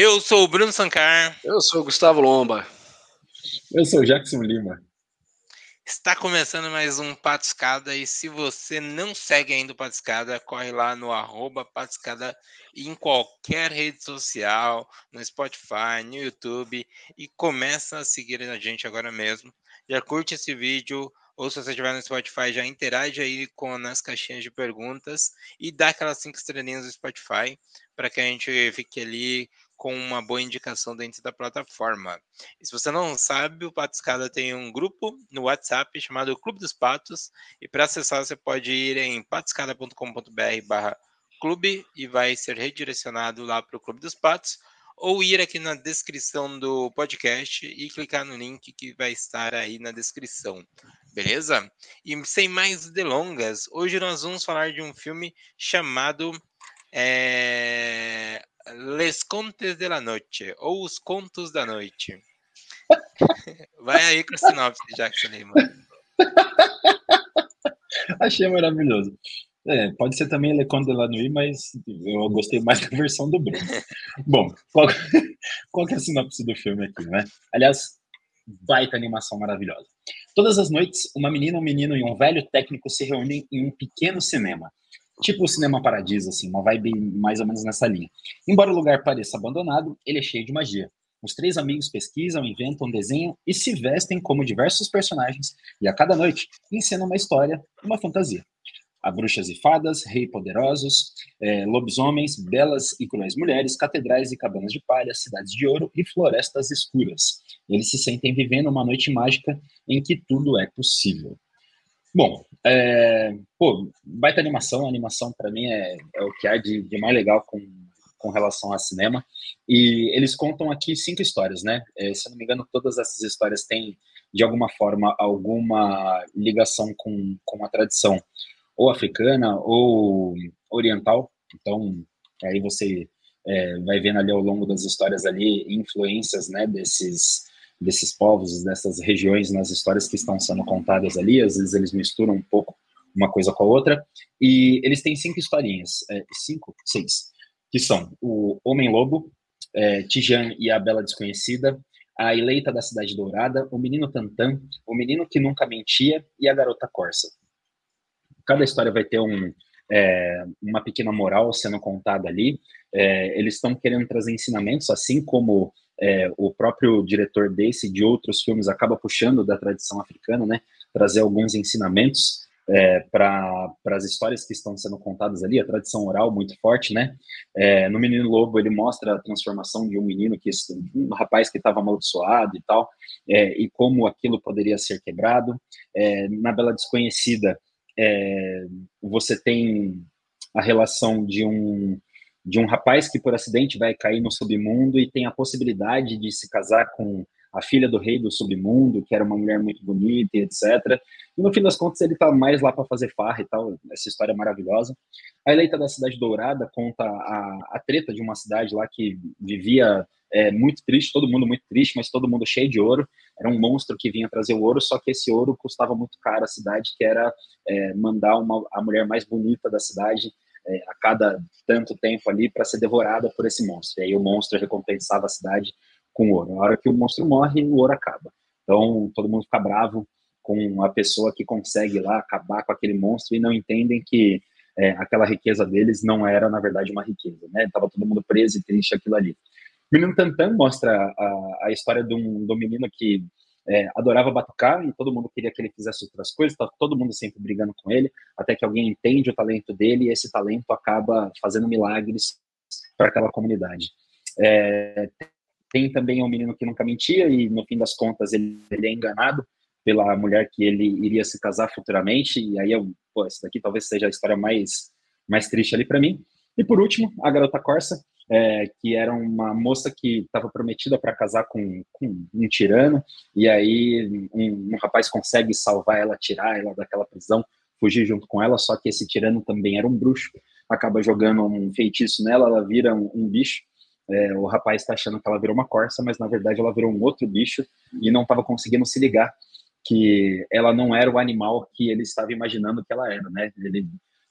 Eu sou o Bruno Sancar. Eu sou o Gustavo Lomba. Eu sou o Jackson Lima. Está começando mais um Patiscada e se você não segue ainda o Patiscada, corre lá no arroba Patiscada em qualquer rede social, no Spotify, no YouTube e começa a seguir a gente agora mesmo. Já curte esse vídeo, ou se você estiver no Spotify, já interage aí com nas caixinhas de perguntas e dá aquelas cinco estrelinhas do Spotify para que a gente fique ali com uma boa indicação dentro da plataforma. E se você não sabe, o Pato Escada tem um grupo no WhatsApp chamado Clube dos Patos, e para acessar você pode ir em patoscada.com.br barra clube e vai ser redirecionado lá para o Clube dos Patos, ou ir aqui na descrição do podcast e clicar no link que vai estar aí na descrição. Beleza? E sem mais delongas, hoje nós vamos falar de um filme chamado é, Les Contes de la Noite, ou Os Contos da Noite. Vai aí com o sinopse, Jackson Lima. Achei maravilhoso. É, pode ser também Le Conte de la Nuit, mas eu gostei mais da versão do Bruno. Bom, qual, qual que é a sinopse do filme aqui, né? Aliás, baita animação maravilhosa. Todas as noites, uma menina, um menino e um velho técnico se reúnem em um pequeno cinema tipo o Cinema Paradiso, assim, uma vibe mais ou menos nessa linha. Embora o lugar pareça abandonado, ele é cheio de magia. Os três amigos pesquisam, inventam, desenham e se vestem como diversos personagens, e a cada noite encenam uma história, uma fantasia. Há bruxas e fadas, rei poderosos, é, lobisomens, belas e cruéis mulheres, catedrais e cabanas de palha, cidades de ouro e florestas escuras. Eles se sentem vivendo uma noite mágica em que tudo é possível. Bom, é, pô, baita animação, a animação para mim é, é, o que há de, de, mais legal com, com relação a cinema. E eles contam aqui cinco histórias, né? É, se eu não me engano, todas essas histórias têm, de alguma forma, alguma ligação com, com a tradição ou africana ou oriental. Então, aí você é, vai vendo ali ao longo das histórias ali influências, né, desses desses povos, dessas regiões nas histórias que estão sendo contadas ali. Às vezes eles misturam um pouco uma coisa com a outra. E eles têm cinco historinhas, é, cinco, seis, que são o Homem-Lobo, é, Tijan e a Bela Desconhecida, a Eleita da Cidade Dourada, o Menino Tantan, o Menino que Nunca Mentia e a Garota Corsa. Cada história vai ter um, é, uma pequena moral sendo contada ali. É, eles estão querendo trazer ensinamentos, assim como é, o próprio diretor desse e de outros filmes acaba puxando da tradição africana, né? Trazer alguns ensinamentos é, para as histórias que estão sendo contadas ali, a tradição oral muito forte, né? É, no Menino Lobo ele mostra a transformação de um menino que um rapaz que estava amaldiçoado e tal, é, e como aquilo poderia ser quebrado. É, na Bela Desconhecida é, você tem a relação de um de um rapaz que por acidente vai cair no submundo e tem a possibilidade de se casar com a filha do rei do submundo, que era uma mulher muito bonita etc. E no fim das contas ele tá mais lá para fazer farra e tal, essa história é maravilhosa. A Eleita da Cidade Dourada conta a, a treta de uma cidade lá que vivia é, muito triste, todo mundo muito triste, mas todo mundo cheio de ouro. Era um monstro que vinha trazer o ouro, só que esse ouro custava muito caro à cidade, que era é, mandar uma, a mulher mais bonita da cidade é, a cada tanto tempo ali para ser devorada por esse monstro. E aí o monstro recompensava a cidade com ouro. Na hora que o monstro morre, o ouro acaba. Então todo mundo fica bravo com a pessoa que consegue lá acabar com aquele monstro e não entendem que é, aquela riqueza deles não era, na verdade, uma riqueza, né? Tava todo mundo preso e triste aquilo ali. O Menino Tantan mostra a, a história de um, um menino que é, adorava batucar e todo mundo queria que ele fizesse outras coisas, tá todo mundo sempre brigando com ele, até que alguém entende o talento dele e esse talento acaba fazendo milagres para aquela comunidade. É, tem também um menino que nunca mentia e no fim das contas ele, ele, é enganado pela mulher que ele iria se casar futuramente e aí eu, pô, essa daqui talvez seja a história mais mais triste ali para mim. E por último, a garota Corsa, é, que era uma moça que estava prometida para casar com, com, um tirano, e aí um, um, rapaz consegue salvar ela, tirar ela daquela prisão, fugir junto com ela, só que esse tirano também era um bruxo, acaba jogando um feitiço nela, ela vira um, um bicho, é, o rapaz está achando que ela virou uma corça, mas na verdade ela virou um outro bicho e não estava conseguindo se ligar que ela não era o animal que ele estava imaginando que ela era, né? Ele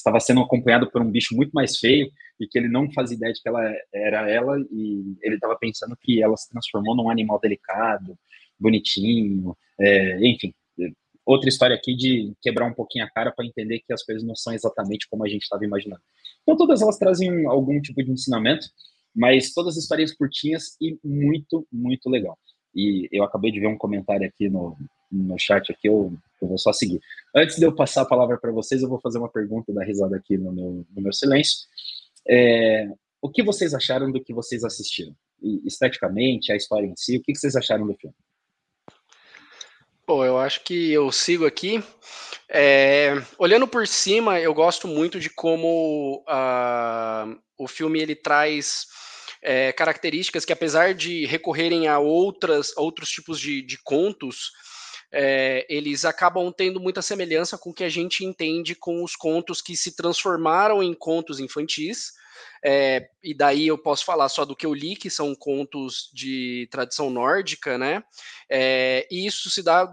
estava sendo acompanhado por um bicho muito mais feio e que ele não fazia ideia de que ela era ela e ele estava pensando que ela se transformou num animal delicado, bonitinho, é, enfim. Outra história aqui de quebrar um pouquinho a cara para entender que as coisas não são exatamente como a gente estava imaginando. Então, todas elas trazem algum tipo de ensinamento, mas todas histórias curtinhas e muito, muito legal. E eu acabei de ver um comentário aqui no, no chat aqui, eu, eu vou só seguir. Antes de eu passar a palavra para vocês, eu vou fazer uma pergunta da risada aqui no meu, no meu silêncio. É, o que vocês acharam do que vocês assistiram? E, esteticamente, a história em si, o que vocês acharam do filme? Bom, eu acho que eu sigo aqui. É, olhando por cima, eu gosto muito de como uh, o filme ele traz é, características que, apesar de recorrerem a outras, outros tipos de, de contos, é, eles acabam tendo muita semelhança com o que a gente entende com os contos que se transformaram em contos infantis. É, e daí eu posso falar só do que eu li, que são contos de tradição nórdica, né? É, e isso se dá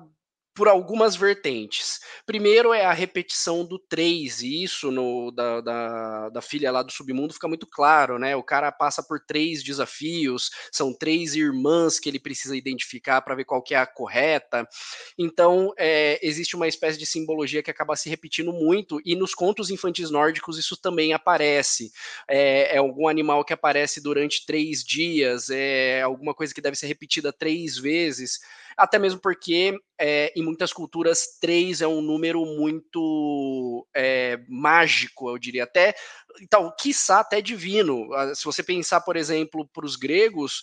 por algumas vertentes. Primeiro é a repetição do 3, e isso no, da, da, da, filha lá do submundo fica muito claro, né? O cara passa por três desafios, são três irmãs que ele precisa identificar para ver qual que é a correta. Então, é, existe uma espécie de simbologia que acaba se repetindo muito, e nos contos infantis nórdicos isso também aparece. É, é algum animal que aparece durante três dias, é alguma coisa que deve ser repetida três vezes até mesmo porque é, em muitas culturas três é um número muito é, mágico, eu diria até, então, quiçá até divino. Ah, se você pensar, por exemplo, para os gregos,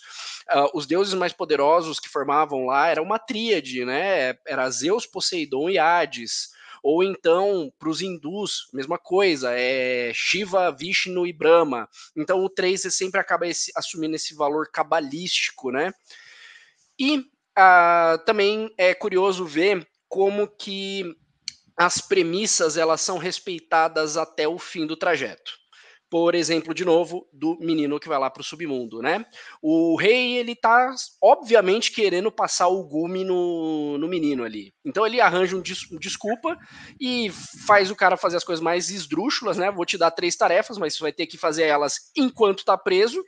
uh, os deuses mais poderosos que formavam lá era uma tríade, né? Era Zeus, Poseidon e Hades. Ou então, para os hindus, mesma coisa, é Shiva, Vishnu e Brahma. Então, o 3 sempre acaba esse, assumindo esse valor cabalístico, né? E ah, também é curioso ver como que as premissas elas são respeitadas até o fim do trajeto. Por exemplo, de novo, do menino que vai lá para o submundo, né? O rei, ele tá, obviamente, querendo passar o gume no, no menino ali. Então ele arranja um, des, desculpa e faz o cara fazer as coisas mais esdrúxulas, né? Vou te dar três tarefas, mas você vai ter que fazer elas enquanto tá preso,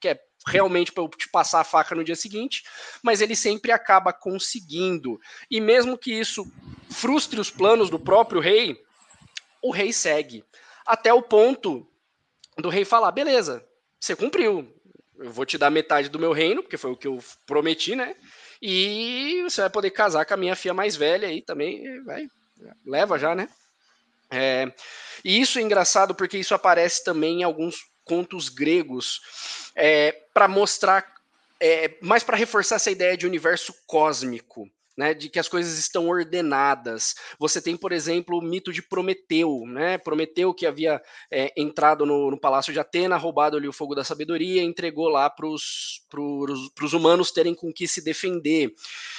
que é realmente para eu te passar a faca no dia seguinte, mas ele sempre acaba conseguindo. E mesmo que isso frustre os planos do próprio rei, o rei segue. Até o ponto do rei falar: beleza, você cumpriu. Eu vou te dar metade do meu reino, porque foi o que eu prometi, né? E você vai poder casar com a minha filha mais velha aí também. Vai, leva já, né? É, e isso é engraçado porque isso aparece também em alguns contos gregos é, para mostrar, é, mais para reforçar essa ideia de universo cósmico. Né, de que as coisas estão ordenadas. Você tem, por exemplo, o mito de Prometeu, né? Prometeu que havia é, entrado no, no, palácio de Atena, roubado ali o fogo da sabedoria, entregou lá para os humanos terem com que se defender.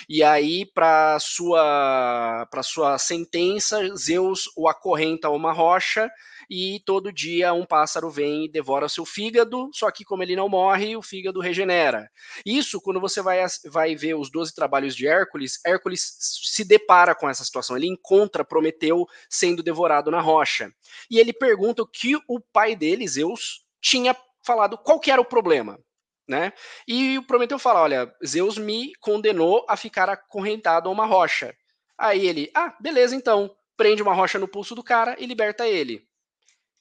E aí, para sua para sua sentença, Zeus o acorrenta a uma rocha e todo dia um pássaro vem e devora seu fígado, só que como ele não morre, o fígado regenera. Isso, quando você vai, vai ver os 12 trabalhos de Hércules, Hércules se depara com essa situação, ele encontra Prometeu sendo devorado na rocha. E ele pergunta o que o pai dele, Zeus, tinha falado, qual que era o problema. Né? E o Prometeu fala: Olha, Zeus me condenou a ficar acorrentado a uma rocha. Aí ele, ah, beleza, então. Prende uma rocha no pulso do cara e liberta ele.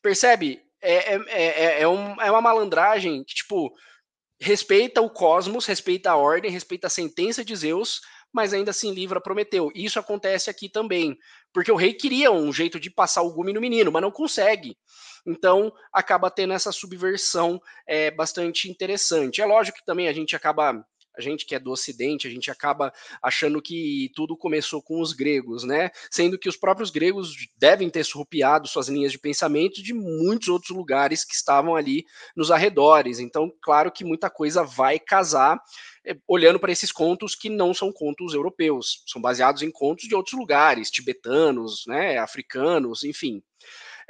Percebe? É, é, é, é, um, é uma malandragem que, tipo, respeita o cosmos, respeita a ordem, respeita a sentença de Zeus, mas ainda assim livra Prometeu. Isso acontece aqui também, porque o rei queria um jeito de passar o gume no menino, mas não consegue. Então acaba tendo essa subversão é, bastante interessante. É lógico que também a gente acaba gente que é do Ocidente, a gente acaba achando que tudo começou com os gregos, né? Sendo que os próprios gregos devem ter surrupiado suas linhas de pensamento de muitos outros lugares que estavam ali nos arredores. Então, claro que muita coisa vai casar eh, olhando para esses contos que não são contos europeus, são baseados em contos de outros lugares, tibetanos, né, africanos, enfim.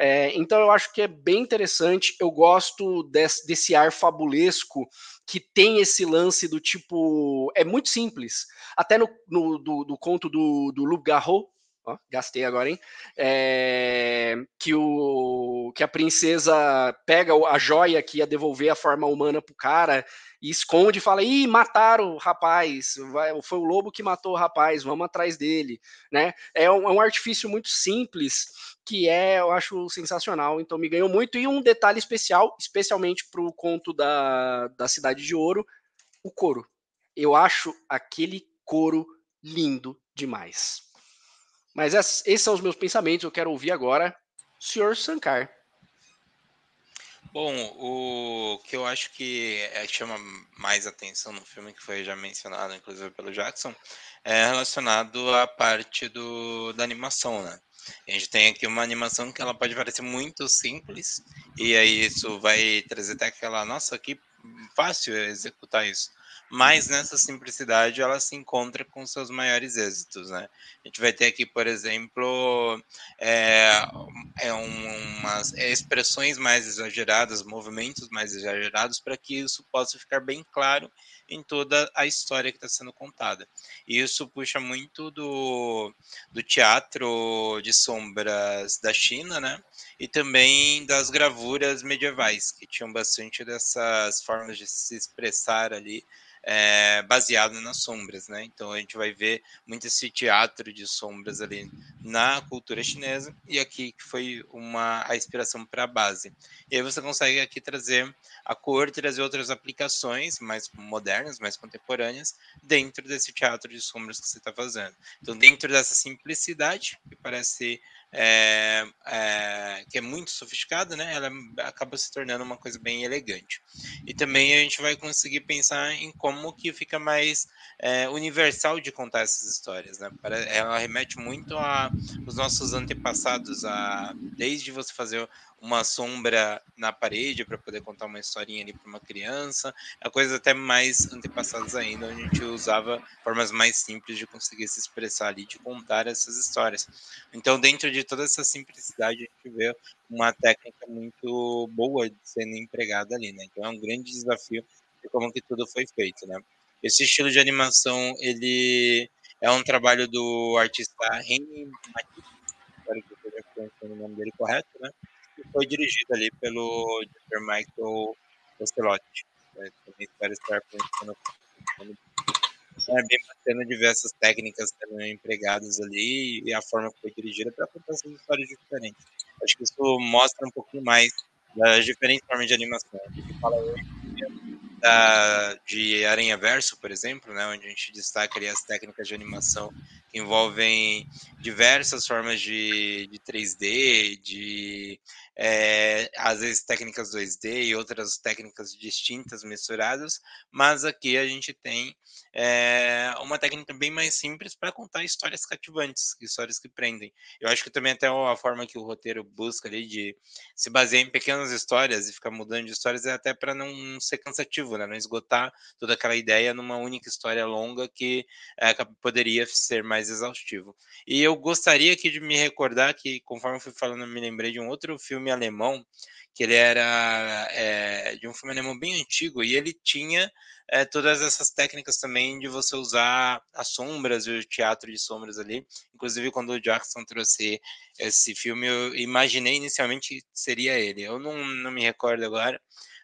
É, então eu acho que é bem interessante. Eu gosto desse, desse ar fabulesco que tem esse lance do tipo. É muito simples. Até no, no do, do conto do, do Loup Garrot, Ó, gastei agora, hein? É, que, o, que a princesa pega a joia que ia devolver a forma humana pro cara e esconde e fala: ih, mataram o rapaz, vai, foi o lobo que matou o rapaz, vamos atrás dele. Né? É, um, é um artifício muito simples que é, eu acho sensacional, então me ganhou muito. E um detalhe especial, especialmente pro conto da, da Cidade de Ouro, o couro. Eu acho aquele couro lindo demais. Mas esses são os meus pensamentos. Eu quero ouvir agora o senhor Sankar. Bom, o que eu acho que é, chama mais atenção no filme, que foi já mencionado, inclusive pelo Jackson, é relacionado à parte do, da animação, né? A gente tem aqui uma animação que ela pode parecer muito simples, e aí isso vai trazer até aquela, nossa, que fácil executar isso mas nessa simplicidade ela se encontra com seus maiores êxitos, né? A gente vai ter aqui, por exemplo, é, é umas expressões mais exageradas, movimentos mais exagerados, para que isso possa ficar bem claro em toda a história que está sendo contada. E isso puxa muito do, do teatro de sombras da China, né? E também das gravuras medievais, que tinham bastante dessas formas de se expressar ali é, baseado nas sombras, né? Então a gente vai ver muito esse teatro de sombras ali na cultura chinesa e aqui que foi uma a inspiração para a base. E aí você consegue aqui trazer a cor, trazer outras aplicações mais modernas, mais contemporâneas dentro desse teatro de sombras que você está fazendo. Então dentro dessa simplicidade que parece é, é, que é muito sofisticada, né? Ela acaba se tornando uma coisa bem elegante. E também a gente vai conseguir pensar em como que fica mais é, universal de contar essas histórias, né? Ela remete muito aos nossos antepassados, a, desde você fazer uma sombra na parede para poder contar uma historinha ali para uma criança, a coisas até mais antepassadas ainda, onde a gente usava formas mais simples de conseguir se expressar ali, de contar essas histórias. Então, dentro de toda essa simplicidade, a gente vê uma técnica muito boa de sendo empregada ali, né? Então, é um grande desafio de como que tudo foi feito, né? Esse estilo de animação, ele é um trabalho do artista Henry Matisse, espero que eu esteja pronunciando o nome dele correto, né? foi dirigido ali pelo Dr. Michael Ocelotti. É, também espero estar pensando. Então, é bem bacana de ver essas técnicas sendo empregadas ali e a forma que foi dirigida para contar essas histórias diferentes. Acho que isso mostra um pouquinho mais das diferentes formas de animação. A gente fala hoje da, de Aranha Verso, por exemplo, né, onde a gente destaca ali as técnicas de animação que envolvem diversas formas de, de 3D, de é, às vezes técnicas 2D e outras técnicas distintas misturadas, mas aqui a gente tem é, uma técnica bem mais simples para contar histórias cativantes, histórias que prendem. Eu acho que também até a forma que o roteiro busca ali de se basear em pequenas histórias e ficar mudando de histórias é até para não ser cansativo, né? não esgotar toda aquela ideia numa única história longa que é, poderia ser mais exaustivo. E eu gostaria aqui de me recordar que, conforme eu fui falando, eu me lembrei de um outro filme filme alemão, que ele era é, de um filme alemão bem antigo, e ele tinha é, todas essas técnicas também de você usar as sombras e o teatro de sombras ali. Inclusive, quando o Jackson trouxe esse filme, eu imaginei inicialmente que seria ele. Eu não, não me recordo agora,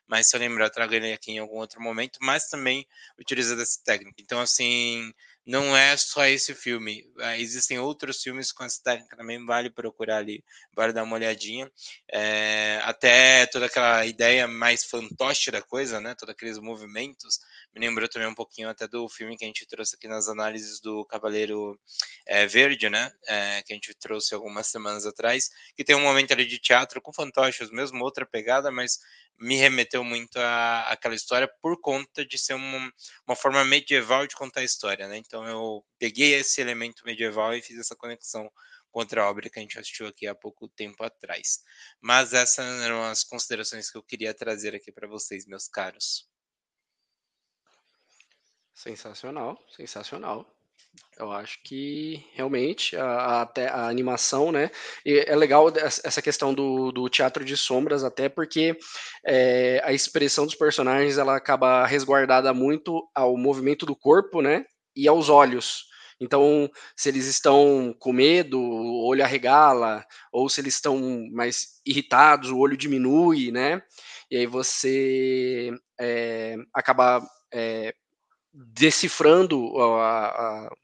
mas se eu lembrar, eu trago ele aqui em algum outro momento, mas também utiliza dessa técnica. Então, assim, não é só esse filme. Ah, existem outros filmes com essa técnica também, vale procurar ali, vale dar uma olhadinha. É, até toda aquela ideia mais fantoche da coisa, né? Todos aqueles movimentos. Me lembrou também um pouquinho até do filme que a gente trouxe aqui nas análises do Cavaleiro é, Verde, né? É, que a gente trouxe algumas semanas atrás, que tem um momento ali de teatro com fantoches mesmo, outra pegada, mas me remeteu muito à, àquela história por conta de ser uma, uma forma medieval de contar a história, né? Então eu peguei esse elemento medieval e fiz essa conexão com outra obra que a gente assistiu aqui há pouco tempo atrás. Mas essas eram as considerações que eu queria trazer aqui para vocês, meus caros. Sensacional, sensacional. Eu acho que realmente a, a, a, animação, né? é legal essa questão do, do teatro de sombras, até porque é, a expressão dos personagens ela acaba resguardada muito ao movimento do corpo, né? E aos olhos. Então, se eles estão com medo, o olho arregala, ou se eles estão mais irritados, o olho diminui, né? E aí você é, acaba é, decifrando a, a,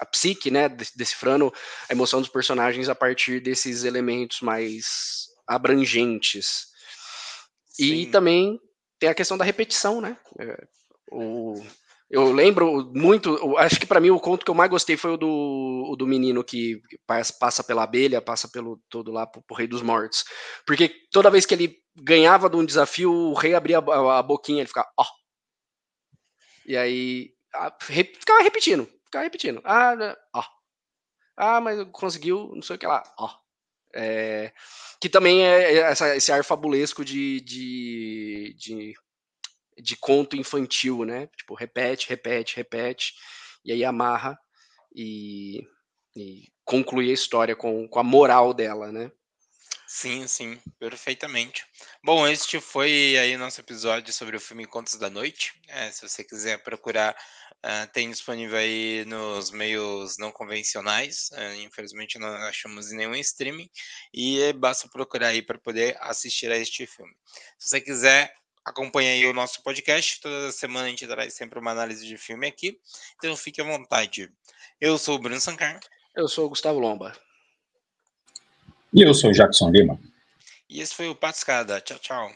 a, psique, né? Decifrando a emoção dos personagens a partir desses elementos mais abrangentes. Sim. E também tem a questão da repetição, né? É, o, eu lembro muito, acho que para mim o conto que eu mais gostei foi o do, o do menino que passa pela abelha, passa pelo todo lá pro, pro Rei dos Mortos. Porque toda vez que ele ganhava de um desafio, o rei abria a, a boquinha, ele ficava, ó. Oh. E aí a, re, ficava repetindo, ficava repetindo. Ah, né, ó. Ah, mas conseguiu, não sei o que lá, ó. É, que também é essa, esse ar fabulesco de, de, de de conto infantil, né? Tipo, repete, repete, repete, e aí amarra e, e conclui a história com, com a moral dela, né? Sim, sim, perfeitamente. Bom, este foi aí nosso episódio sobre o filme Contos da Noite. É, se você quiser procurar, uh, tem disponível aí nos meios não convencionais. Uh, infelizmente não achamos em nenhum streaming. E basta procurar aí para poder assistir a este filme. Se você quiser acompanhe aí o nosso podcast. Toda semana a gente traz sempre uma análise de filme aqui. Então fique à vontade. Eu sou o Bruno Sancar. Eu sou o Gustavo Lomba. E eu sou o Jackson Lima. E esse foi o Patscada. Tchau, tchau.